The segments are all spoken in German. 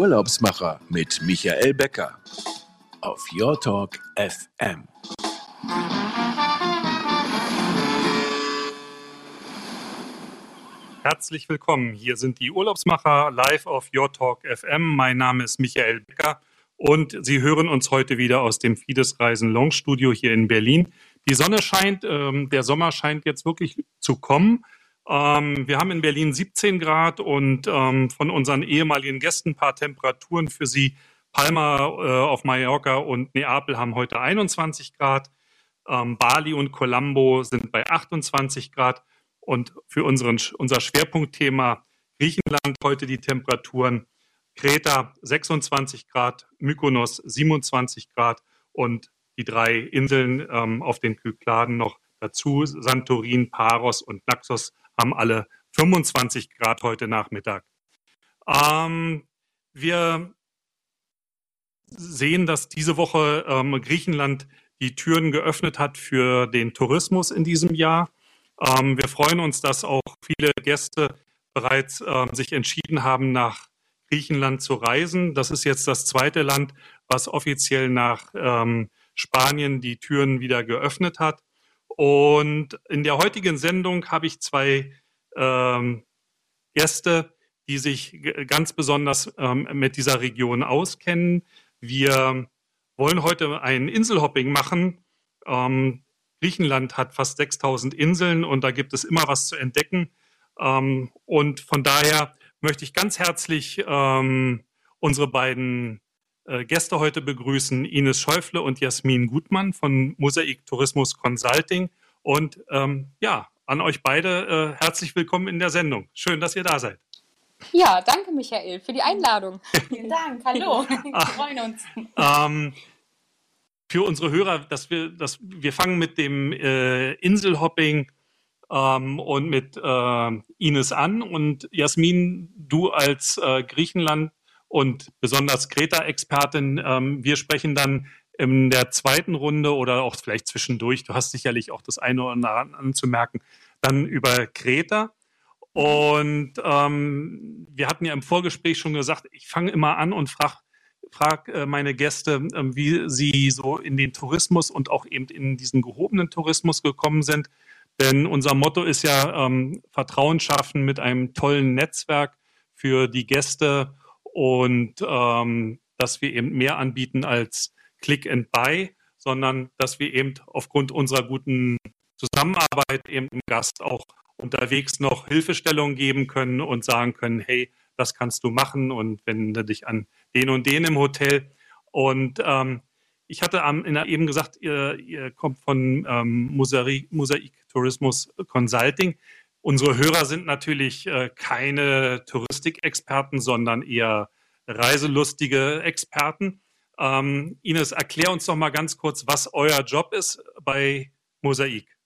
Urlaubsmacher mit Michael Becker auf Your Talk FM. Herzlich willkommen. Hier sind die Urlaubsmacher live auf Your Talk FM. Mein Name ist Michael Becker und Sie hören uns heute wieder aus dem Fides Reisen Long Studio hier in Berlin. Die Sonne scheint, ähm, der Sommer scheint jetzt wirklich zu kommen. Ähm, wir haben in Berlin 17 Grad und ähm, von unseren ehemaligen Gästen ein paar Temperaturen für Sie. Palma äh, auf Mallorca und Neapel haben heute 21 Grad. Ähm, Bali und Colombo sind bei 28 Grad. Und für unseren, unser Schwerpunktthema Griechenland heute die Temperaturen Kreta 26 Grad, Mykonos 27 Grad und die drei Inseln ähm, auf den Kykladen noch dazu, Santorin, Paros und Naxos, haben alle 25 Grad heute Nachmittag. Ähm, wir sehen, dass diese Woche ähm, Griechenland die Türen geöffnet hat für den Tourismus in diesem Jahr. Ähm, wir freuen uns, dass auch viele Gäste bereits äh, sich entschieden haben, nach Griechenland zu reisen. Das ist jetzt das zweite Land, was offiziell nach ähm, Spanien die Türen wieder geöffnet hat. Und in der heutigen Sendung habe ich zwei ähm, Gäste, die sich ganz besonders ähm, mit dieser Region auskennen. Wir wollen heute ein Inselhopping machen. Ähm, Griechenland hat fast 6000 Inseln und da gibt es immer was zu entdecken. Ähm, und von daher möchte ich ganz herzlich ähm, unsere beiden Gäste heute begrüßen, Ines Schäufle und Jasmin Gutmann von Mosaik Tourismus Consulting. Und ähm, ja, an euch beide äh, herzlich willkommen in der Sendung. Schön, dass ihr da seid. Ja, danke Michael für die Einladung. Vielen Dank, hallo, wir freuen uns. Ähm, für unsere Hörer, dass wir, dass wir fangen mit dem äh, Inselhopping ähm, und mit äh, Ines an. Und Jasmin, du als äh, Griechenland und besonders Kreta-Expertin, ähm, wir sprechen dann in der zweiten Runde oder auch vielleicht zwischendurch, du hast sicherlich auch das eine oder andere anzumerken, dann über Kreta. Und ähm, wir hatten ja im Vorgespräch schon gesagt, ich fange immer an und frage frage äh, meine Gäste, äh, wie sie so in den Tourismus und auch eben in diesen gehobenen Tourismus gekommen sind. Denn unser Motto ist ja ähm, Vertrauen schaffen mit einem tollen Netzwerk für die Gäste und ähm, dass wir eben mehr anbieten als Click and Buy, sondern dass wir eben aufgrund unserer guten Zusammenarbeit eben dem Gast auch unterwegs noch Hilfestellung geben können und sagen können, hey, das kannst du machen und wende dich an den und den im Hotel. Und ähm, ich hatte am, eben gesagt, ihr, ihr kommt von ähm, Mosaik Tourismus Consulting. Unsere Hörer sind natürlich äh, keine Touristikexperten, sondern eher reiselustige Experten. Ähm, Ines, erklär uns doch mal ganz kurz, was euer Job ist bei Mosaik.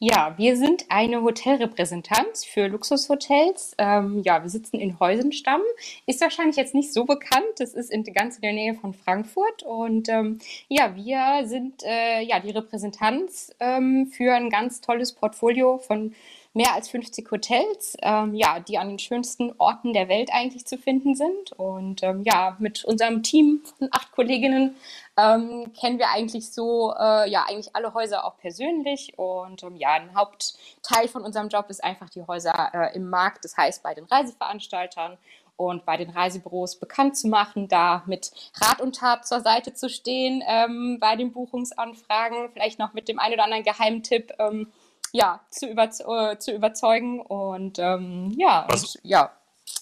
Ja, wir sind eine Hotelrepräsentanz für Luxushotels. Ähm, ja, wir sitzen in Heusenstamm. Ist wahrscheinlich jetzt nicht so bekannt. Das ist in, ganz in der Nähe von Frankfurt. Und ähm, ja, wir sind äh, ja die Repräsentanz ähm, für ein ganz tolles Portfolio von mehr als 50 Hotels, ähm, ja, die an den schönsten Orten der Welt eigentlich zu finden sind. Und ähm, ja, mit unserem Team von acht Kolleginnen ähm, kennen wir eigentlich so, äh, ja, eigentlich alle Häuser auch persönlich. Und ähm, ja, ein Hauptteil von unserem Job ist einfach die Häuser äh, im Markt, das heißt bei den Reiseveranstaltern und bei den Reisebüros bekannt zu machen, da mit Rat und Tat zur Seite zu stehen ähm, bei den Buchungsanfragen, vielleicht noch mit dem einen oder anderen Geheimtipp ähm, ja, zu, über, äh, zu überzeugen. Und ähm, ja, was, und, ja.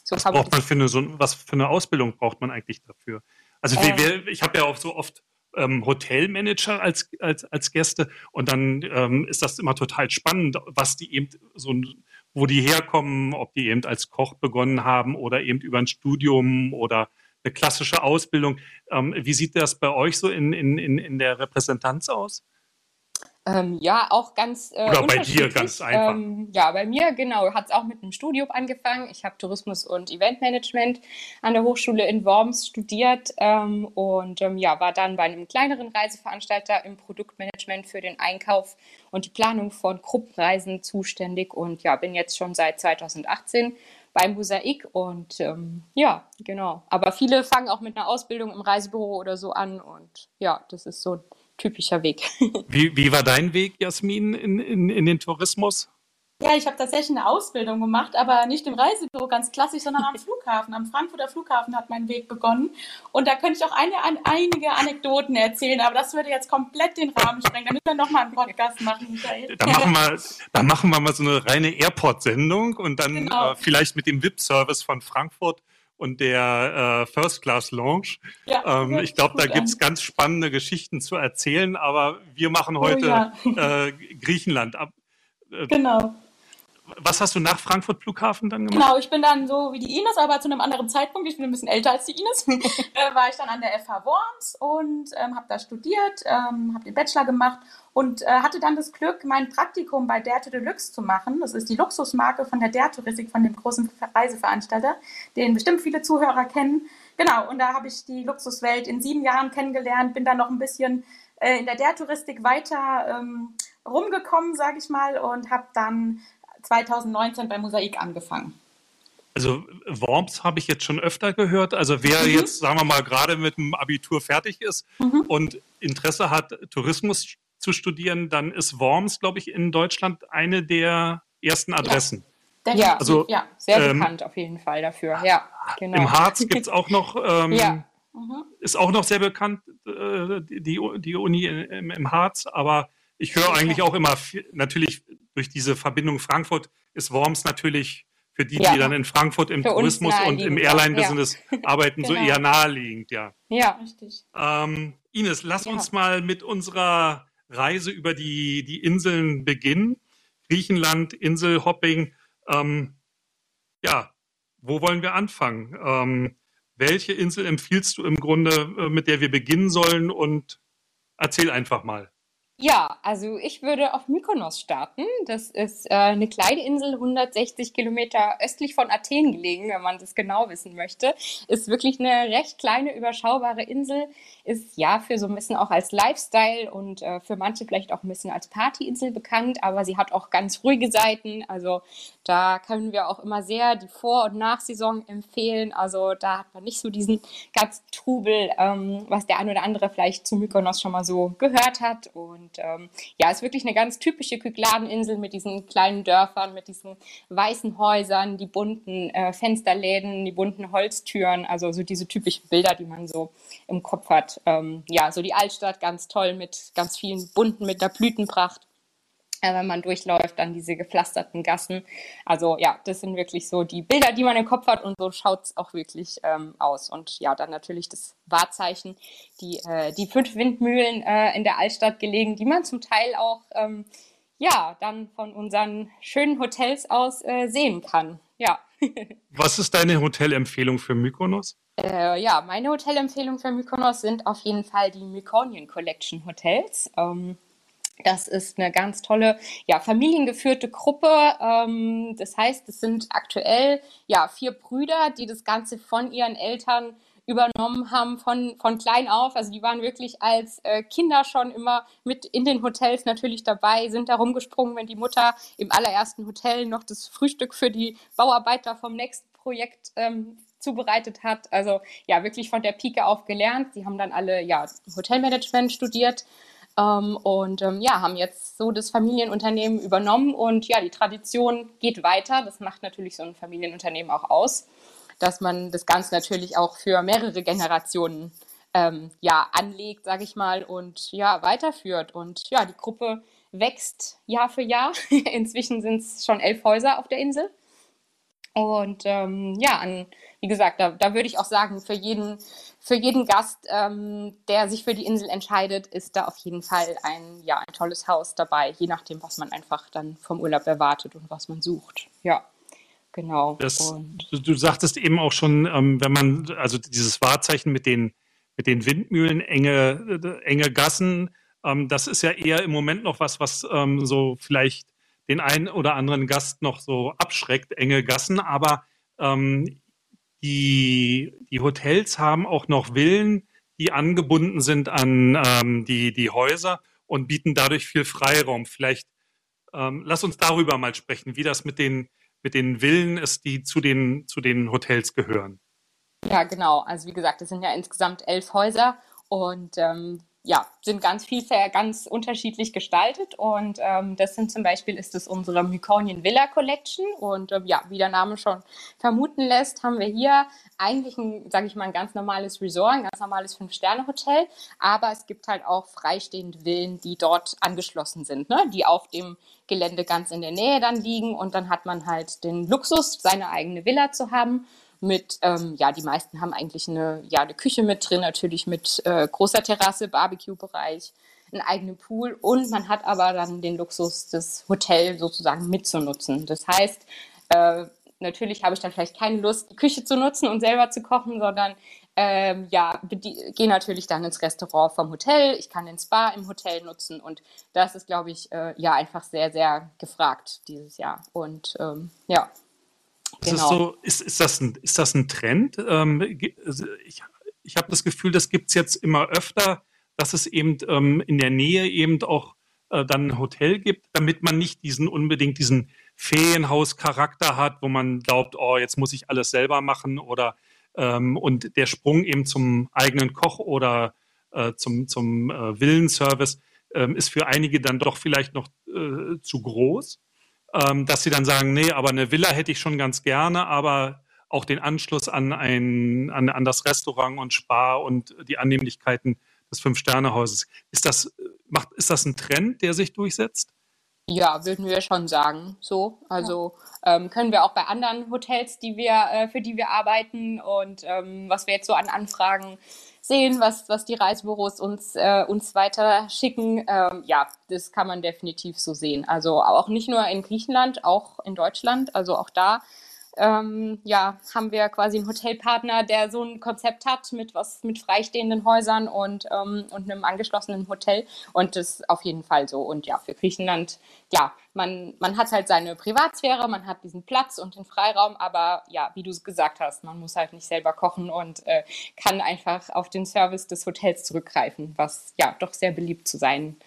So was braucht man für eine, so, was für eine Ausbildung braucht man eigentlich dafür? Also ähm, wir, ich habe ja auch so oft ähm, Hotelmanager als, als, als Gäste und dann ähm, ist das immer total spannend, was die eben so wo die herkommen, ob die eben als Koch begonnen haben oder eben über ein Studium oder eine klassische Ausbildung. Ähm, wie sieht das bei euch so in, in, in der Repräsentanz aus? Ähm, ja, auch ganz äh, Oder bei dir ganz einfach. Ähm, ja, bei mir, genau, hat es auch mit einem Studium angefangen. Ich habe Tourismus und Eventmanagement an der Hochschule in Worms studiert ähm, und ähm, ja, war dann bei einem kleineren Reiseveranstalter im Produktmanagement für den Einkauf und die Planung von Gruppenreisen zuständig und ja, bin jetzt schon seit 2018 bei Mosaik und ähm, ja, genau. Aber viele fangen auch mit einer Ausbildung im Reisebüro oder so an und ja, das ist so ein typischer Weg. wie, wie war dein Weg, Jasmin, in, in, in den Tourismus? Ja, ich habe tatsächlich eine Ausbildung gemacht, aber nicht im Reisebüro ganz klassisch, sondern am Flughafen. Am Frankfurter Flughafen hat mein Weg begonnen. Und da könnte ich auch eine, ein, einige Anekdoten erzählen, aber das würde jetzt komplett den Rahmen sprengen. Da müssen wir nochmal einen Podcast machen, Michael. Da machen wir, da machen wir mal so eine reine Airport-Sendung und dann genau. äh, vielleicht mit dem VIP-Service von Frankfurt und der äh, First Class Lounge. Ja, ähm, ich glaube, da gibt es ganz spannende Geschichten zu erzählen, aber wir machen oh heute oh, ja. äh, Griechenland ab. Äh, genau was hast du nach Frankfurt Flughafen dann gemacht? Genau, ich bin dann so wie die Ines, aber zu einem anderen Zeitpunkt. Ich bin ein bisschen älter als die Ines. äh, war ich dann an der FH Worms und ähm, habe da studiert, ähm, habe den Bachelor gemacht und äh, hatte dann das Glück, mein Praktikum bei Dare to Deluxe zu machen. Das ist die Luxusmarke von der Dare Touristik, von dem großen Reiseveranstalter, den bestimmt viele Zuhörer kennen. Genau, und da habe ich die Luxuswelt in sieben Jahren kennengelernt, bin dann noch ein bisschen äh, in der Dare Touristik weiter ähm, rumgekommen, sage ich mal, und habe dann 2019 bei Mosaik angefangen. Also Worms habe ich jetzt schon öfter gehört. Also wer mhm. jetzt, sagen wir mal, gerade mit dem Abitur fertig ist mhm. und Interesse hat, Tourismus zu studieren, dann ist Worms, glaube ich, in Deutschland eine der ersten Adressen. Ja, ja, also, ja sehr ähm, bekannt auf jeden Fall dafür. Ja, genau. Im Harz gibt es auch noch, ähm, ja. mhm. ist auch noch sehr bekannt, äh, die, die Uni im, im Harz, aber ich höre eigentlich auch immer, natürlich durch diese Verbindung Frankfurt ist Worms natürlich für die, ja. die dann in Frankfurt im für Tourismus und im Airline-Business ja. arbeiten, genau. so eher naheliegend, ja. Ja, richtig. Ähm, Ines, lass ja. uns mal mit unserer Reise über die, die Inseln beginnen. Griechenland, Inselhopping. Ähm, ja, wo wollen wir anfangen? Ähm, welche Insel empfiehlst du im Grunde, äh, mit der wir beginnen sollen? Und erzähl einfach mal. Ja, also ich würde auf Mykonos starten. Das ist äh, eine kleine Insel, 160 Kilometer östlich von Athen gelegen, wenn man das genau wissen möchte. Ist wirklich eine recht kleine, überschaubare Insel. Ist ja für so ein bisschen auch als Lifestyle und äh, für manche vielleicht auch ein bisschen als Partyinsel bekannt, aber sie hat auch ganz ruhige Seiten. Also da können wir auch immer sehr die Vor- und Nachsaison empfehlen. Also da hat man nicht so diesen ganz Trubel, ähm, was der ein oder andere vielleicht zu Mykonos schon mal so gehört hat. Und und ähm, ja, ist wirklich eine ganz typische Kykladeninsel mit diesen kleinen Dörfern, mit diesen weißen Häusern, die bunten äh, Fensterläden, die bunten Holztüren, also so diese typischen Bilder, die man so im Kopf hat. Ähm, ja, so die Altstadt ganz toll mit ganz vielen bunten, mit der Blütenpracht wenn man durchläuft, dann diese gepflasterten Gassen. Also ja, das sind wirklich so die Bilder, die man im Kopf hat und so schaut es auch wirklich ähm, aus. Und ja, dann natürlich das Wahrzeichen, die, äh, die fünf Windmühlen äh, in der Altstadt gelegen, die man zum Teil auch ähm, ja, dann von unseren schönen Hotels aus äh, sehen kann. Ja. Was ist deine Hotelempfehlung für Mykonos? Äh, ja, meine Hotelempfehlung für Mykonos sind auf jeden Fall die Mykonian Collection Hotels. Ähm, das ist eine ganz tolle, ja, familiengeführte Gruppe. Ähm, das heißt, es sind aktuell ja vier Brüder, die das Ganze von ihren Eltern übernommen haben von, von klein auf. Also die waren wirklich als äh, Kinder schon immer mit in den Hotels natürlich dabei, sind da rumgesprungen, wenn die Mutter im allerersten Hotel noch das Frühstück für die Bauarbeiter vom nächsten Projekt ähm, zubereitet hat. Also ja, wirklich von der Pike auf gelernt. Sie haben dann alle ja Hotelmanagement studiert ähm, und ähm, ja, haben jetzt so das Familienunternehmen übernommen und ja, die Tradition geht weiter. Das macht natürlich so ein Familienunternehmen auch aus, dass man das Ganze natürlich auch für mehrere Generationen ähm, ja, anlegt, sage ich mal, und ja, weiterführt. Und ja, die Gruppe wächst Jahr für Jahr. Inzwischen sind es schon elf Häuser auf der Insel. Und ähm, ja, an, wie gesagt, da, da würde ich auch sagen, für jeden, für jeden Gast, ähm, der sich für die Insel entscheidet, ist da auf jeden Fall ein, ja, ein tolles Haus dabei, je nachdem, was man einfach dann vom Urlaub erwartet und was man sucht. Ja. Genau. Das, du, du, sagtest eben auch schon, ähm, wenn man, also dieses Wahrzeichen mit den, mit den Windmühlen, enge, äh, enge Gassen, ähm, das ist ja eher im Moment noch was, was ähm, so vielleicht den einen oder anderen Gast noch so abschreckt, enge Gassen, aber ähm, die, die Hotels haben auch noch Villen, die angebunden sind an ähm, die, die Häuser und bieten dadurch viel Freiraum. Vielleicht ähm, lass uns darüber mal sprechen, wie das mit den, mit den Villen ist, die zu den, zu den Hotels gehören. Ja, genau. Also wie gesagt, es sind ja insgesamt elf Häuser und ähm, ja, sind ganz viel, ganz unterschiedlich gestaltet. Und ähm, das sind zum Beispiel, ist es unsere Mykonien Villa Collection. Und ähm, ja, wie der Name schon vermuten lässt, haben wir hier eigentlich ein, sage ich mal, ein ganz normales Resort, ein ganz normales Fünf-Sterne-Hotel. Aber es gibt halt auch freistehende Villen, die dort angeschlossen sind, ne? die auf dem Gelände ganz in der Nähe dann liegen. Und dann hat man halt den Luxus, seine eigene Villa zu haben mit, ähm, ja, die meisten haben eigentlich eine, ja, eine Küche mit drin, natürlich mit äh, großer Terrasse, Barbecue-Bereich, einen eigenen Pool und man hat aber dann den Luxus, das Hotel sozusagen mitzunutzen. Das heißt, äh, natürlich habe ich dann vielleicht keine Lust, die Küche zu nutzen und selber zu kochen, sondern ähm, ja, gehe natürlich dann ins Restaurant vom Hotel. Ich kann den Spa im Hotel nutzen und das ist, glaube ich, äh, ja einfach sehr, sehr gefragt dieses Jahr. Und ähm, ja. Genau. Ist, so, ist, ist, das ein, ist das ein Trend? Ähm, also ich ich habe das Gefühl, das gibt es jetzt immer öfter, dass es eben ähm, in der Nähe eben auch äh, dann ein Hotel gibt, damit man nicht diesen unbedingt diesen Ferienhaus-Charakter hat, wo man glaubt, oh, jetzt muss ich alles selber machen oder ähm, und der Sprung eben zum eigenen Koch oder äh, zum, zum äh, Villenservice ähm, ist für einige dann doch vielleicht noch äh, zu groß ähm, dass sie dann sagen, nee, aber eine Villa hätte ich schon ganz gerne, aber auch den Anschluss an, ein, an, an das Restaurant und Spa und die Annehmlichkeiten des Fünf-Sterne-Hauses. Ist das, macht, ist das ein Trend, der sich durchsetzt? Ja, würden wir schon sagen. So, also ja. ähm, können wir auch bei anderen Hotels, die wir, äh, für die wir arbeiten und ähm, was wir jetzt so an Anfragen sehen, was, was die Reisebüros uns, äh, uns weiter schicken. Ähm, ja, das kann man definitiv so sehen. Also auch nicht nur in Griechenland, auch in Deutschland. Also auch da ähm, ja, haben wir quasi einen Hotelpartner, der so ein Konzept hat mit was mit freistehenden Häusern und, ähm, und einem angeschlossenen Hotel. Und das ist auf jeden Fall so. Und ja, für Griechenland, ja, man, man hat halt seine Privatsphäre, man hat diesen Platz und den Freiraum, aber ja, wie du es gesagt hast, man muss halt nicht selber kochen und äh, kann einfach auf den Service des Hotels zurückgreifen, was ja doch sehr beliebt zu sein scheint.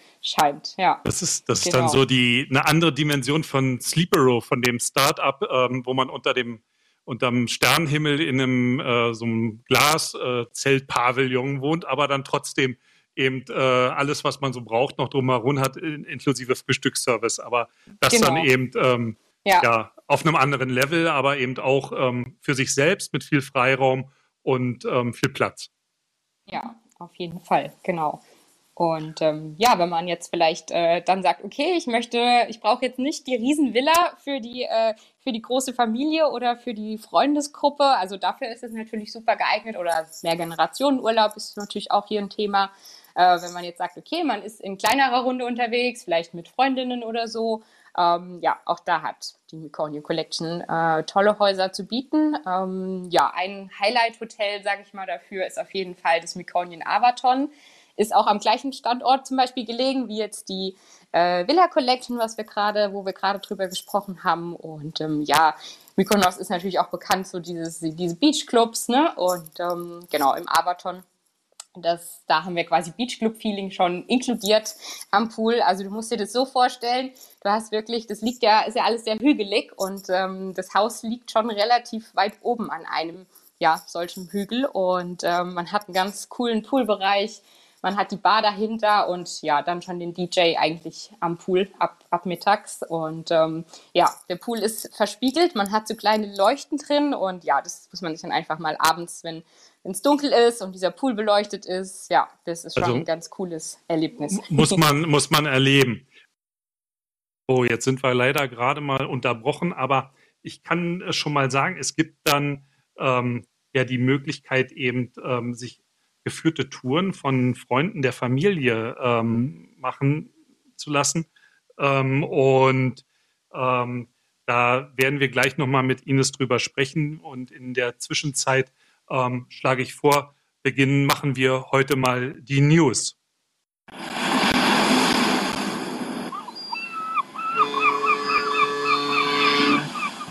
Ja. Das ist, das genau. ist dann genau. so die eine andere Dimension von Sleepero, von dem Start-up, ähm, wo man unter dem unterm Sternenhimmel in einem äh, so einem Glaszeltpavillon äh, wohnt, aber dann trotzdem eben äh, alles, was man so braucht, noch drumherum hat, inklusive Frühstücksservice. Aber das genau. dann eben ähm, ja. ja. auf einem anderen Level, aber eben auch ähm, für sich selbst mit viel Freiraum und ähm, viel Platz. Ja, auf jeden Fall, genau. Und ähm, ja, wenn man jetzt vielleicht äh, dann sagt, okay, ich möchte, ich brauche jetzt nicht die Riesenvilla für die äh, für die große Familie oder für die Freundesgruppe. Also dafür ist es natürlich super geeignet. Oder Mehrgenerationenurlaub ist natürlich auch hier ein Thema. Äh, wenn man jetzt sagt, okay, man ist in kleinerer Runde unterwegs, vielleicht mit Freundinnen oder so. Ähm, ja, auch da hat die Mykonio Collection äh, tolle Häuser zu bieten. Ähm, ja, ein Highlight-Hotel, sage ich mal, dafür ist auf jeden Fall das Mykonien Avaton ist auch am gleichen Standort zum Beispiel gelegen wie jetzt die äh, Villa Collection, was wir gerade, wo wir gerade drüber gesprochen haben. Und ähm, ja, Mykonos ist natürlich auch bekannt so dieses, diese Beachclubs, ne? Und ähm, genau im Abaton. Das, da haben wir quasi Beachclub-Feeling schon inkludiert am Pool. Also du musst dir das so vorstellen, du hast wirklich, das liegt ja, ist ja alles sehr hügelig und ähm, das Haus liegt schon relativ weit oben an einem ja, solchen Hügel und ähm, man hat einen ganz coolen Poolbereich, man hat die Bar dahinter und ja, dann schon den DJ eigentlich am Pool ab, ab mittags. Und ähm, ja, der Pool ist verspiegelt, man hat so kleine Leuchten drin und ja, das muss man sich dann einfach mal abends, wenn es dunkel ist und dieser Pool beleuchtet ist, ja, das ist schon also, ein ganz cooles Erlebnis. Muss man, muss man erleben. Oh, jetzt sind wir leider gerade mal unterbrochen, aber ich kann schon mal sagen, es gibt dann ähm, ja die Möglichkeit eben ähm, sich geführte Touren von Freunden der Familie ähm, machen zu lassen. Ähm, und ähm, da werden wir gleich nochmal mit Ines drüber sprechen. Und in der Zwischenzeit ähm, schlage ich vor, beginnen machen wir heute mal die News.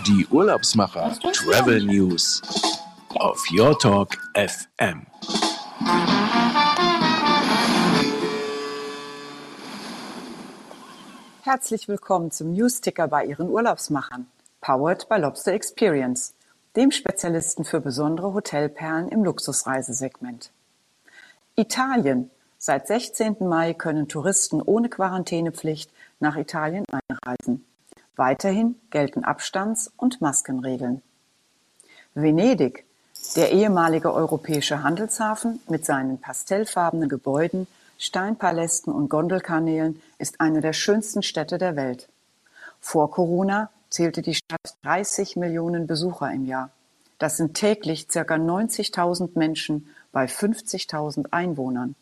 Die Urlaubsmacher Travel News auf Your Talk FM. Herzlich willkommen zum Newsticker bei Ihren Urlaubsmachern. powered by Lobster Experience, dem Spezialisten für besondere Hotelperlen im Luxusreisesegment. Italien. Seit 16. Mai können Touristen ohne Quarantänepflicht nach Italien einreisen. Weiterhin gelten Abstands- und Maskenregeln. Venedig. Der ehemalige europäische Handelshafen mit seinen pastellfarbenen Gebäuden, Steinpalästen und Gondelkanälen ist eine der schönsten Städte der Welt. Vor Corona zählte die Stadt 30 Millionen Besucher im Jahr. Das sind täglich circa 90.000 Menschen bei 50.000 Einwohnern.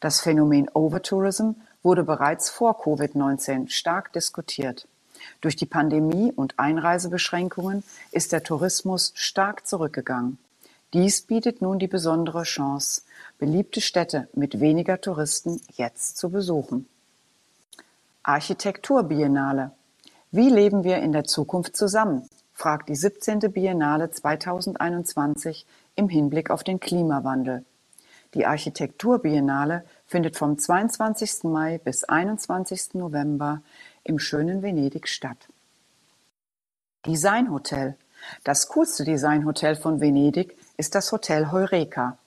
Das Phänomen Overtourism wurde bereits vor Covid-19 stark diskutiert. Durch die Pandemie und Einreisebeschränkungen ist der Tourismus stark zurückgegangen. Dies bietet nun die besondere Chance, beliebte Städte mit weniger Touristen jetzt zu besuchen. Architekturbiennale. Wie leben wir in der Zukunft zusammen? fragt die 17. Biennale 2021 im Hinblick auf den Klimawandel. Die Architekturbiennale findet vom 22. Mai bis 21. November im schönen Venedig statt. Designhotel. Das coolste Designhotel von Venedig ist das Hotel Heureka,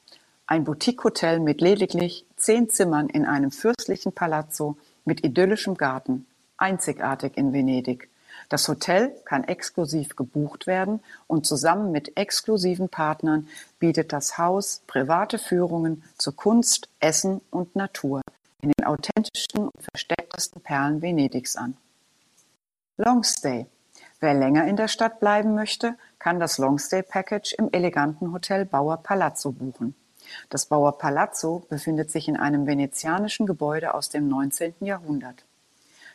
ein Boutique-Hotel mit lediglich zehn Zimmern in einem fürstlichen Palazzo mit idyllischem Garten, einzigartig in Venedig. Das Hotel kann exklusiv gebucht werden und zusammen mit exklusiven Partnern bietet das Haus private Führungen zu Kunst, Essen und Natur in den authentischsten und verstecktesten Perlen Venedigs an. Longstay. Wer länger in der Stadt bleiben möchte, kann das Longstay Package im eleganten Hotel Bauer Palazzo buchen. Das Bauer Palazzo befindet sich in einem venezianischen Gebäude aus dem 19. Jahrhundert.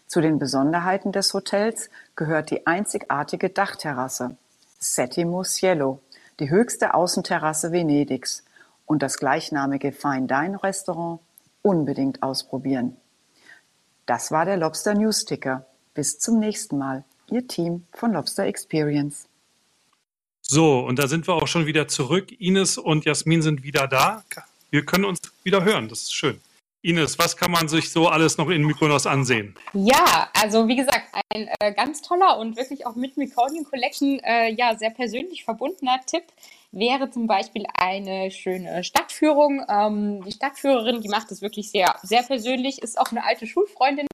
Zu den Besonderheiten des Hotels gehört die einzigartige Dachterrasse Settimo Cielo, die höchste Außenterrasse Venedigs und das gleichnamige Fine-Dine-Restaurant unbedingt ausprobieren. Das war der Lobster News Ticker. Bis zum nächsten Mal. Ihr Team von Lobster Experience. So, und da sind wir auch schon wieder zurück. Ines und Jasmin sind wieder da. Wir können uns wieder hören. Das ist schön. Ines, was kann man sich so alles noch in Mykonos ansehen? Ja, also wie gesagt, ein äh, ganz toller und wirklich auch mit Mykonian Collection äh, ja sehr persönlich verbundener Tipp wäre zum Beispiel eine schöne Stadtführung. Ähm, die Stadtführerin, die macht es wirklich sehr, sehr persönlich, ist auch eine alte Schulfreundin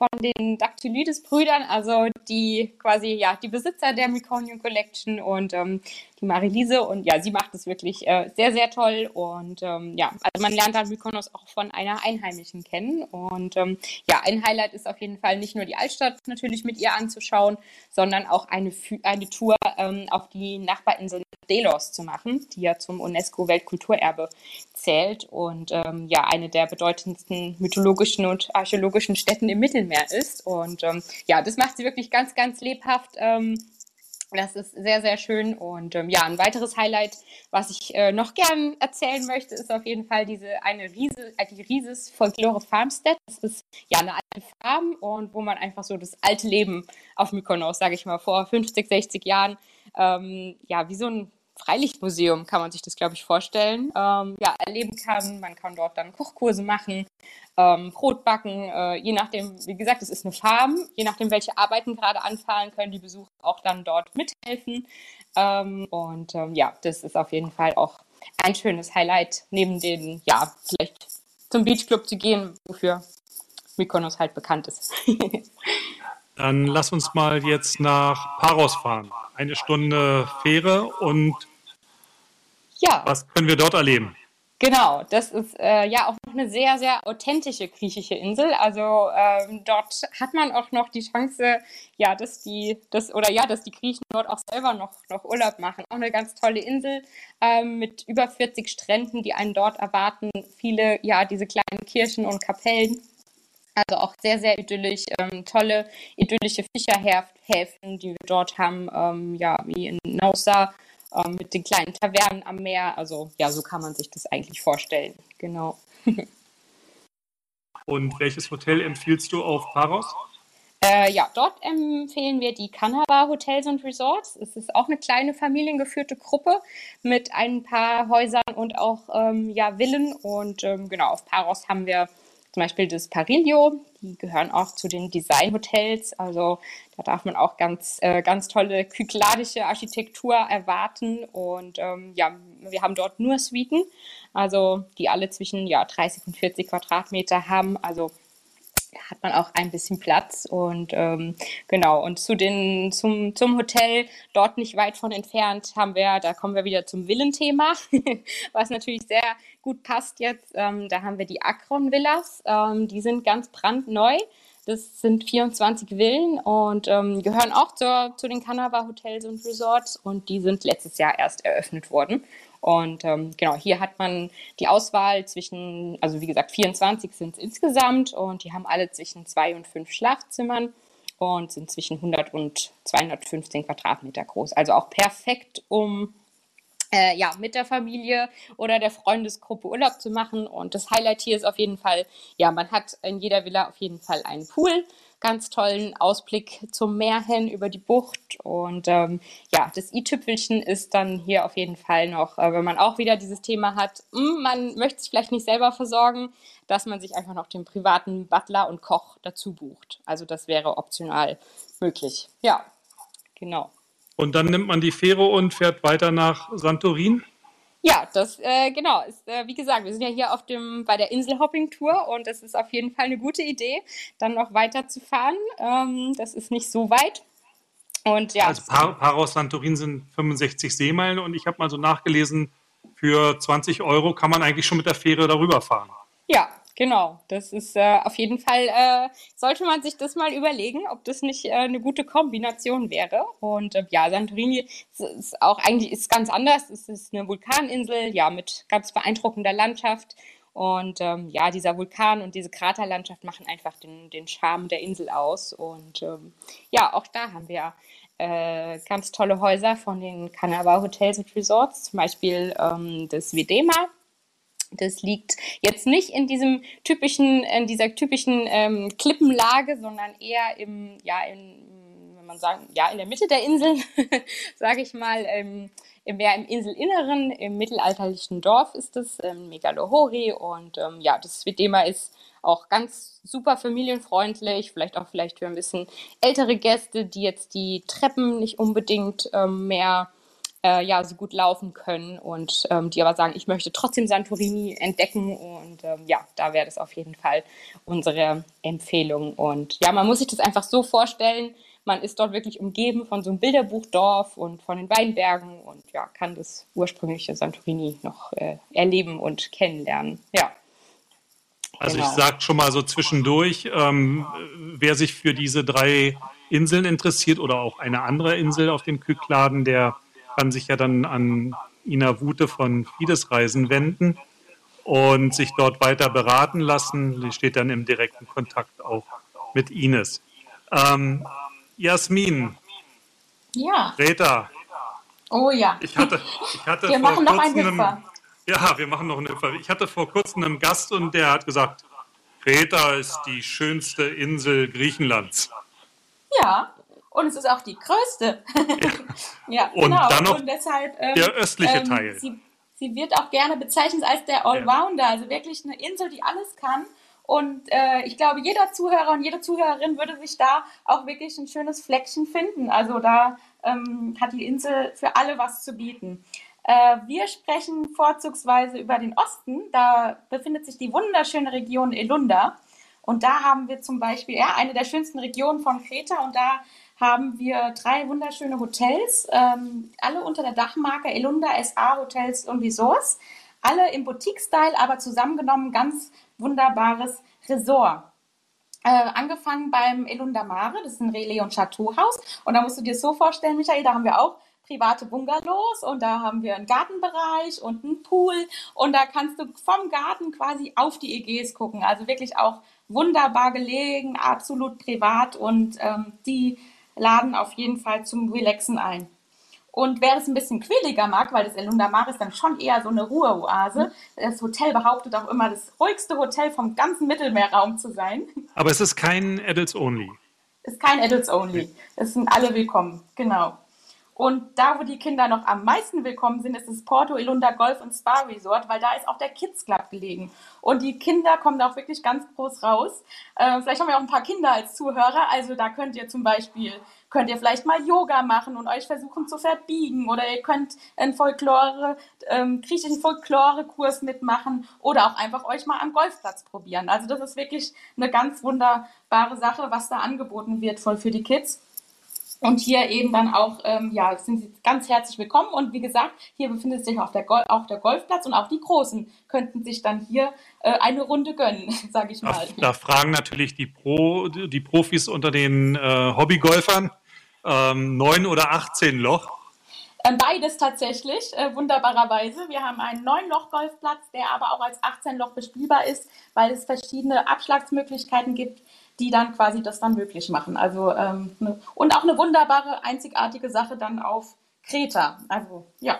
von den Dactylides-Brüdern, also die quasi, ja, die Besitzer der Mekonian Collection. Und ähm, die Marilise. Und ja, sie macht es wirklich äh, sehr, sehr toll. Und ähm, ja, also man lernt dann Mykonos auch von einer Einheimischen kennen. Und ähm, ja, ein Highlight ist auf jeden Fall nicht nur die Altstadt natürlich mit ihr anzuschauen, sondern auch eine, eine Tour ähm, auf die Nachbarinsel Delos zu machen, die ja zum UNESCO-Weltkulturerbe zählt und ähm, ja eine der bedeutendsten mythologischen und archäologischen Städten im Mittelmeer ist. Und ähm, ja, das macht sie wirklich ganz, ganz lebhaft. Ähm, das ist sehr, sehr schön. Und ähm, ja, ein weiteres Highlight, was ich äh, noch gern erzählen möchte, ist auf jeden Fall diese eine Riese, äh, die Rieses Folklore Farmstead. Das ist ja eine alte Farm und wo man einfach so das alte Leben auf Mykonos, sage ich mal, vor 50, 60 Jahren, ähm, ja, wie so ein Freilichtmuseum kann man sich das, glaube ich, vorstellen, ähm, ja, erleben kann. Man kann dort dann Kochkurse machen, ähm, Brot backen, äh, je nachdem, wie gesagt, es ist eine Farm, je nachdem, welche Arbeiten gerade anfallen, können die Besucher auch dann dort mithelfen. Ähm, und ähm, ja, das ist auf jeden Fall auch ein schönes Highlight, neben den, ja, vielleicht zum Beachclub zu gehen, wofür Mykonos halt bekannt ist. Dann lass uns mal jetzt nach Paros fahren. Eine Stunde Fähre und ja. Was können wir dort erleben? Genau, das ist äh, ja auch noch eine sehr, sehr authentische griechische Insel. Also ähm, dort hat man auch noch die Chance, ja, dass die, das, oder ja, dass die Griechen dort auch selber noch, noch Urlaub machen. Auch eine ganz tolle Insel ähm, mit über 40 Stränden, die einen dort erwarten. Viele, ja, diese kleinen Kirchen und Kapellen. Also auch sehr, sehr idyllisch, ähm, tolle idyllische Fischerhäfen, die wir dort haben, ähm, ja, wie in Nausa ähm, mit den kleinen Tavernen am Meer. Also ja, so kann man sich das eigentlich vorstellen. Genau. Und welches Hotel empfiehlst du auf Paros? Äh, ja, dort empfehlen wir die Canaba Hotels und Resorts. Es ist auch eine kleine familiengeführte Gruppe mit ein paar Häusern und auch ähm, ja, Villen. Und ähm, genau, auf Paros haben wir zum Beispiel das Parillo. Die gehören auch zu den Design-Hotels. Also Da darf man auch ganz, äh, ganz tolle kykladische Architektur erwarten. Und ähm, ja, wir haben dort nur Suiten, also die alle zwischen ja, 30 und 40 Quadratmeter haben. Also hat man auch ein bisschen Platz und ähm, genau. Und zu den zum zum Hotel dort nicht weit von entfernt haben wir da kommen wir wieder zum Villenthema was natürlich sehr gut passt jetzt. Ähm, da haben wir die Akron Villas. Ähm, die sind ganz brandneu. Das sind 24 Villen und ähm, gehören auch zur, zu den Canava Hotels und Resorts und die sind letztes Jahr erst eröffnet worden. Und ähm, genau, hier hat man die Auswahl zwischen, also wie gesagt, 24 sind es insgesamt und die haben alle zwischen zwei und fünf Schlafzimmern und sind zwischen 100 und 215 Quadratmeter groß. Also auch perfekt, um äh, ja, mit der Familie oder der Freundesgruppe Urlaub zu machen. Und das Highlight hier ist auf jeden Fall, ja, man hat in jeder Villa auf jeden Fall einen Pool, ganz tollen Ausblick zum Meer hin über die Bucht. Und ähm, ja, das i-Tüpfelchen ist dann hier auf jeden Fall noch, äh, wenn man auch wieder dieses Thema hat, mh, hm, man möchte sich vielleicht nicht selber versorgen, dass man sich einfach noch den privaten Butler und Koch dazu bucht. Also das wäre optional möglich. Ja, genau. Und dann nimmt man die Fähre und fährt weiter nach Santorin? Ja, das äh, genau ist äh, wie gesagt, wir sind ja hier auf dem bei der Inselhopping Tour und es ist auf jeden Fall eine gute Idee, dann noch weiter zu fahren. Ähm, das ist nicht so weit. Und ja. Also Par Paros Santorin sind 65 Seemeilen und ich habe mal so nachgelesen, für 20 Euro kann man eigentlich schon mit der Fähre darüber fahren. Ja, Genau, das ist äh, auf jeden Fall, äh, sollte man sich das mal überlegen, ob das nicht äh, eine gute Kombination wäre. Und äh, ja, Santorini ist, ist auch eigentlich ist ganz anders. Es ist eine Vulkaninsel, ja, mit ganz beeindruckender Landschaft. Und ähm, ja, dieser Vulkan und diese Kraterlandschaft machen einfach den, den Charme der Insel aus. Und ähm, ja, auch da haben wir äh, ganz tolle Häuser von den Canava Hotels und Resorts, zum Beispiel ähm, das Vedema das liegt jetzt nicht in diesem typischen, in dieser typischen ähm, Klippenlage, sondern eher im, ja, in, wenn man sagen, ja, in der Mitte der Insel, sage ich mal, ähm, mehr im Inselinneren, im mittelalterlichen Dorf ist es, ähm, Megalohori und ähm, ja, das Svedema ist auch ganz super familienfreundlich, vielleicht auch vielleicht für ein bisschen ältere Gäste, die jetzt die Treppen nicht unbedingt ähm, mehr äh, ja, so gut laufen können und ähm, die aber sagen, ich möchte trotzdem Santorini entdecken und ähm, ja, da wäre das auf jeden Fall unsere Empfehlung. Und ja, man muss sich das einfach so vorstellen, man ist dort wirklich umgeben von so einem Bilderbuchdorf und von den Weinbergen und ja, kann das ursprüngliche Santorini noch äh, erleben und kennenlernen. Ja. Also genau. ich sage schon mal so zwischendurch, ähm, wer sich für diese drei Inseln interessiert oder auch eine andere Insel auf den Kykladen, der kann sich ja dann an Ina Wute von Fides Reisen wenden und sich dort weiter beraten lassen. Die steht dann im direkten Kontakt auch mit Ines. Ähm, Jasmin. Ja. Reta. Oh ja. Ich hatte, ich hatte wir machen noch einen Hüpfer. Ja, wir machen noch einen Hüpfer. Ich hatte vor kurzem einen Gast und der hat gesagt, Kreta ist die schönste Insel Griechenlands. Ja, und es ist auch die größte. ja, und genau. Dann noch und deshalb, ähm, der östliche ähm, Teil. Sie, sie, wird auch gerne bezeichnet als der Allrounder, ja. also wirklich eine Insel, die alles kann. Und äh, ich glaube, jeder Zuhörer und jede Zuhörerin würde sich da auch wirklich ein schönes Fleckchen finden. Also da ähm, hat die Insel für alle was zu bieten. Äh, wir sprechen vorzugsweise über den Osten. Da befindet sich die wunderschöne Region Elunda. Und da haben wir zum Beispiel ja, eine der schönsten Regionen von Kreta und da haben wir drei wunderschöne Hotels, ähm, alle unter der Dachmarke Elunda SA Hotels und Resorts. Alle im Boutique-Style, aber zusammengenommen ganz wunderbares Resort. Äh, angefangen beim Elunda Mare, das ist ein Relais- und Chateauhaus. Und da musst du dir so vorstellen, Michael, da haben wir auch private Bungalows und da haben wir einen Gartenbereich und einen Pool und da kannst du vom Garten quasi auf die Ägäis gucken. Also wirklich auch wunderbar gelegen, absolut privat und ähm, die laden auf jeden Fall zum Relaxen ein. Und wer es ein bisschen quäliger mag, weil das Elunda Mar ist dann schon eher so eine Ruheoase. Das Hotel behauptet auch immer, das ruhigste Hotel vom ganzen Mittelmeerraum zu sein. Aber es ist kein Adults Only. Es ist kein Adults Only. Es sind alle willkommen, genau. Und da, wo die Kinder noch am meisten willkommen sind, ist das Porto Ilunda Golf und Spa Resort, weil da ist auch der Kids Club gelegen. Und die Kinder kommen da auch wirklich ganz groß raus. Äh, vielleicht haben wir auch ein paar Kinder als Zuhörer. Also da könnt ihr zum Beispiel, könnt ihr vielleicht mal Yoga machen und euch versuchen zu verbiegen. Oder ihr könnt einen Folklore, ähm, griechischen Folklore-Kurs mitmachen oder auch einfach euch mal am Golfplatz probieren. Also das ist wirklich eine ganz wunderbare Sache, was da angeboten wird voll für die Kids. Und hier eben dann auch, ähm, ja, sind Sie ganz herzlich willkommen. Und wie gesagt, hier befindet sich auch der, Gol auch der Golfplatz und auch die Großen könnten sich dann hier äh, eine Runde gönnen, sage ich mal. Da, da, fragen natürlich die, Pro, die Profis unter den äh, Hobbygolfern, ähm, 9 oder 18 Loch. Ähm, beides tatsächlich, äh, wunderbarerweise. Wir haben einen 9-Loch-Golfplatz, der aber auch als 18-Loch bespielbar ist, weil es verschiedene Abschlagsmöglichkeiten gibt die dann quasi das dann möglich machen. Also ähm, ne, und auch eine wunderbare, einzigartige Sache dann auf Kreta. Also ja.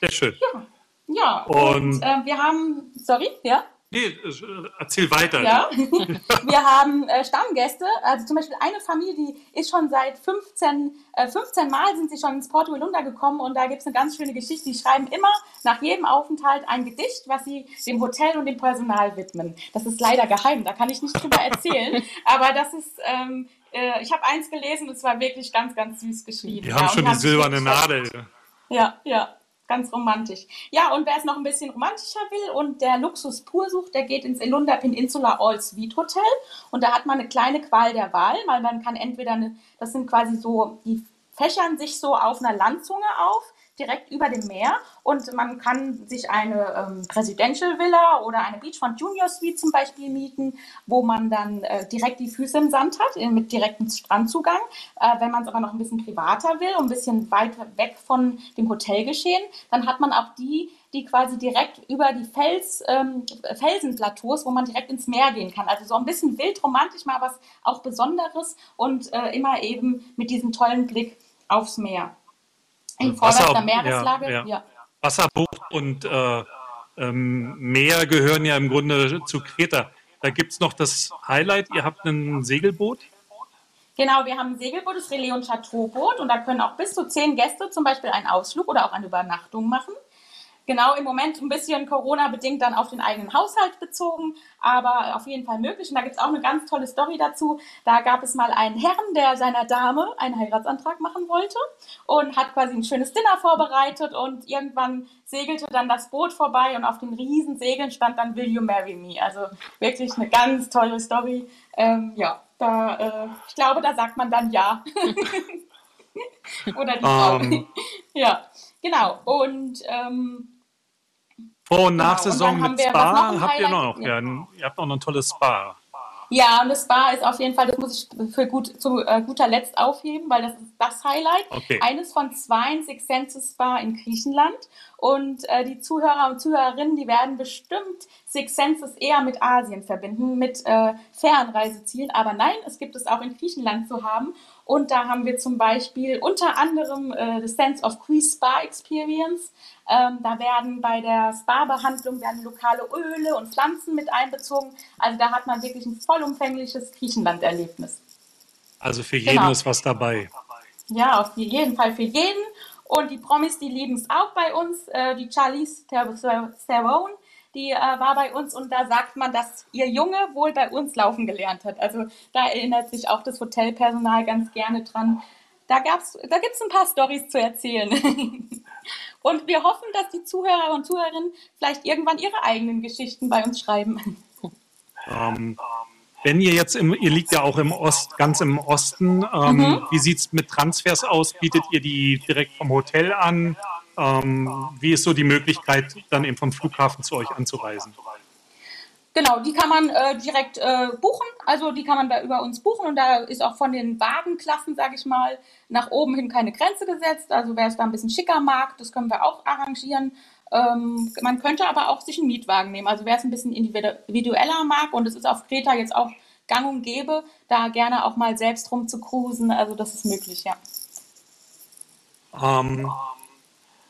Sehr schön. Ja, ja. und, und äh, wir haben, sorry, ja. Nee, äh, erzähl weiter. Ja. Wir haben äh, Stammgäste, also zum Beispiel eine Familie, die ist schon seit 15, äh, 15 Mal sind sie schon ins Porto Ilunda gekommen und da gibt es eine ganz schöne Geschichte. Die schreiben immer nach jedem Aufenthalt ein Gedicht, was sie dem Hotel und dem Personal widmen. Das ist leider geheim, da kann ich nicht drüber erzählen, aber das ist, ähm, äh, ich habe eins gelesen und es war wirklich ganz, ganz süß geschrieben. Die haben ja, schon die silberne Nadel. Ja, ja ganz romantisch. Ja, und wer es noch ein bisschen romantischer will und der Luxus pur sucht, der geht ins Elunda Peninsula All Suite Hotel und da hat man eine kleine Qual der Wahl, weil man kann entweder, eine, das sind quasi so, die fächern sich so auf einer Landzunge auf direkt über dem Meer und man kann sich eine ähm, Presidential Villa oder eine Beachfront Junior Suite zum Beispiel mieten, wo man dann äh, direkt die Füße im Sand hat, äh, mit direktem Strandzugang. Äh, wenn man es aber noch ein bisschen privater will und ein bisschen weiter weg von dem Hotelgeschehen, dann hat man auch die, die quasi direkt über die Fels, ähm, Felsenplateaus, wo man direkt ins Meer gehen kann. Also so ein bisschen wild romantisch, mal was auch Besonderes und äh, immer eben mit diesem tollen Blick aufs Meer. In vorderster Meereslage, ja, ja. ja. Wasserbucht und äh, ähm, Meer gehören ja im Grunde zu Kreta. Da gibt es noch das Highlight, ihr habt ein Segelboot. Genau, wir haben ein Segelboot, das Relais und Chateauboot und da können auch bis zu zehn Gäste zum Beispiel einen Ausflug oder auch eine Übernachtung machen genau im Moment ein bisschen Corona-bedingt dann auf den eigenen Haushalt bezogen, aber auf jeden Fall möglich. Und da gibt es auch eine ganz tolle Story dazu. Da gab es mal einen Herrn, der seiner Dame einen Heiratsantrag machen wollte und hat quasi ein schönes Dinner vorbereitet und irgendwann segelte dann das Boot vorbei und auf den riesen Segeln stand dann Will You Marry Me? Also wirklich eine ganz tolle Story. Ähm, ja, da, äh, ich glaube, da sagt man dann ja. Oder die Frau. Um. Ähm. ja, genau. Und ähm, vor- und genau. Nachsaison und mit Spa habt ihr noch. Ja. ihr habt auch noch ein tolles Spa. Ja, und das Spa ist auf jeden Fall, das muss ich für gut, zu äh, guter Letzt aufheben, weil das ist das Highlight. Okay. Eines von zwei Six Senses Spa in Griechenland. Und äh, die Zuhörer und Zuhörerinnen, die werden bestimmt Six Senses eher mit Asien verbinden, mit äh, Fernreisezielen. Aber nein, es gibt es auch in Griechenland zu haben. Und da haben wir zum Beispiel unter anderem äh, The Sense of Greece Spa Experience. Ähm, da werden bei der Spa-Behandlung werden lokale Öle und Pflanzen mit einbezogen. Also da hat man wirklich ein vollumfängliches Griechenland-Erlebnis. Also für jeden genau. ist was dabei. Ja, auf jeden Fall für jeden. Und die Promis, die lieben es auch bei uns. Äh, die Charlize Theron, die äh, war bei uns und da sagt man, dass ihr Junge wohl bei uns laufen gelernt hat. Also da erinnert sich auch das Hotelpersonal ganz gerne dran. Da, da gibt es ein paar Stories zu erzählen. und wir hoffen, dass die Zuhörer und Zuhörerinnen vielleicht irgendwann ihre eigenen Geschichten bei uns schreiben. Ähm, wenn ihr jetzt, im, ihr liegt ja auch im Ost, ganz im Osten, ähm, mhm. wie sieht es mit Transfers aus? Bietet ihr die direkt vom Hotel an? Ähm, wie ist so die Möglichkeit, dann eben vom Flughafen zu euch anzureisen? Genau, die kann man äh, direkt äh, buchen. Also die kann man bei, über uns buchen und da ist auch von den Wagenklassen, sage ich mal, nach oben hin keine Grenze gesetzt. Also wer es da ein bisschen schicker mag, das können wir auch arrangieren. Ähm, man könnte aber auch sich einen Mietwagen nehmen. Also wer es ein bisschen individueller mag und es ist auf Kreta jetzt auch gang und gäbe, da gerne auch mal selbst rum zu cruisen. Also das ist möglich, ja. Ähm,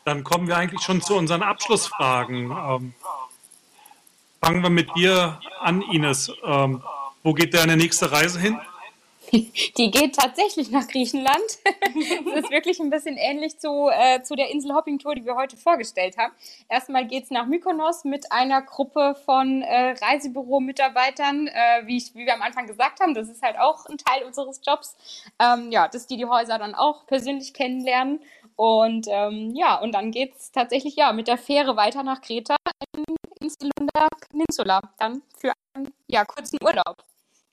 dann kommen wir eigentlich schon zu unseren Abschlussfragen. Ähm, fangen wir mit dir an, Ines. Ähm, wo geht deine nächste Reise hin? Die geht tatsächlich nach Griechenland. das ist wirklich ein bisschen ähnlich zu, äh, zu der Insel-Hopping-Tour, die wir heute vorgestellt haben. Erstmal geht es nach Mykonos mit einer Gruppe von äh, Reisebüro-Mitarbeitern, äh, wie, wie wir am Anfang gesagt haben. Das ist halt auch ein Teil unseres Jobs, ähm, ja, dass die die Häuser dann auch persönlich kennenlernen. Und ähm, ja, und dann geht es tatsächlich ja mit der Fähre weiter nach Kreta in Inselunda Peninsula. Dann für einen ja, kurzen Urlaub.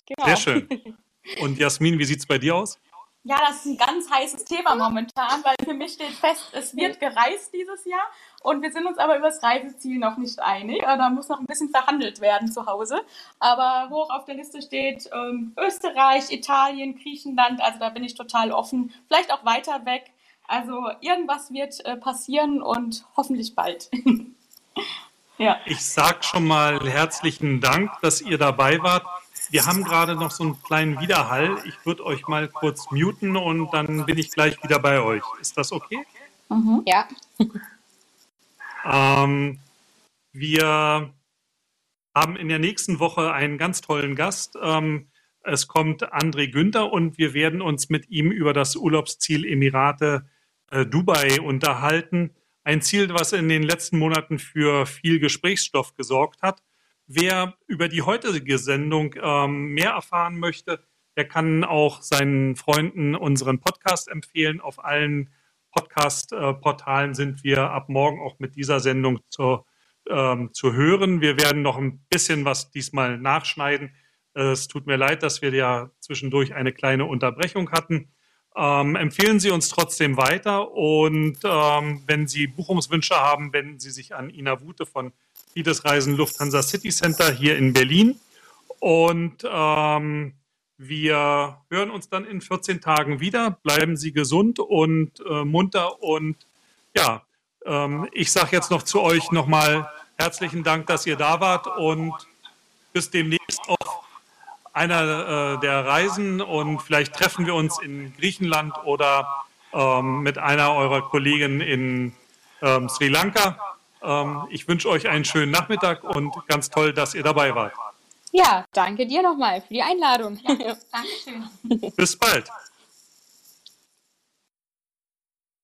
Genau. Sehr schön. Und Jasmin, wie sieht es bei dir aus? Ja, das ist ein ganz heißes Thema momentan, weil für mich steht fest, es wird gereist dieses Jahr und wir sind uns aber über das Reiseziel noch nicht einig. Da muss noch ein bisschen verhandelt werden zu Hause. Aber hoch auf der Liste steht ähm, Österreich, Italien, Griechenland. Also da bin ich total offen. Vielleicht auch weiter weg. Also irgendwas wird äh, passieren und hoffentlich bald. ja. Ich sage schon mal herzlichen Dank, dass ihr dabei wart. Wir haben gerade noch so einen kleinen Widerhall. Ich würde euch mal kurz muten und dann bin ich gleich wieder bei euch. Ist das okay? Mhm. Ja. Ähm, wir haben in der nächsten Woche einen ganz tollen Gast. Ähm, es kommt André Günther und wir werden uns mit ihm über das Urlaubsziel Emirate äh, Dubai unterhalten. Ein Ziel, was in den letzten Monaten für viel Gesprächsstoff gesorgt hat. Wer über die heutige Sendung ähm, mehr erfahren möchte, der kann auch seinen Freunden unseren Podcast empfehlen. Auf allen Podcast-Portalen sind wir ab morgen auch mit dieser Sendung zu, ähm, zu hören. Wir werden noch ein bisschen was diesmal nachschneiden. Es tut mir leid, dass wir ja zwischendurch eine kleine Unterbrechung hatten. Ähm, empfehlen Sie uns trotzdem weiter und ähm, wenn Sie Buchungswünsche haben, wenden Sie sich an Ina Wute von Fides Reisen Lufthansa City Center hier in Berlin. Und ähm, wir hören uns dann in 14 Tagen wieder. Bleiben Sie gesund und äh, munter. Und ja, ähm, ich sage jetzt noch zu euch nochmal herzlichen Dank, dass ihr da wart und bis demnächst auf einer äh, der Reisen. Und vielleicht treffen wir uns in Griechenland oder ähm, mit einer eurer Kolleginnen in ähm, Sri Lanka. Ähm, ich wünsche euch einen schönen Nachmittag und ganz toll, dass ihr dabei wart. Ja, danke dir nochmal für die Einladung. Ja, Dankeschön. Bis bald.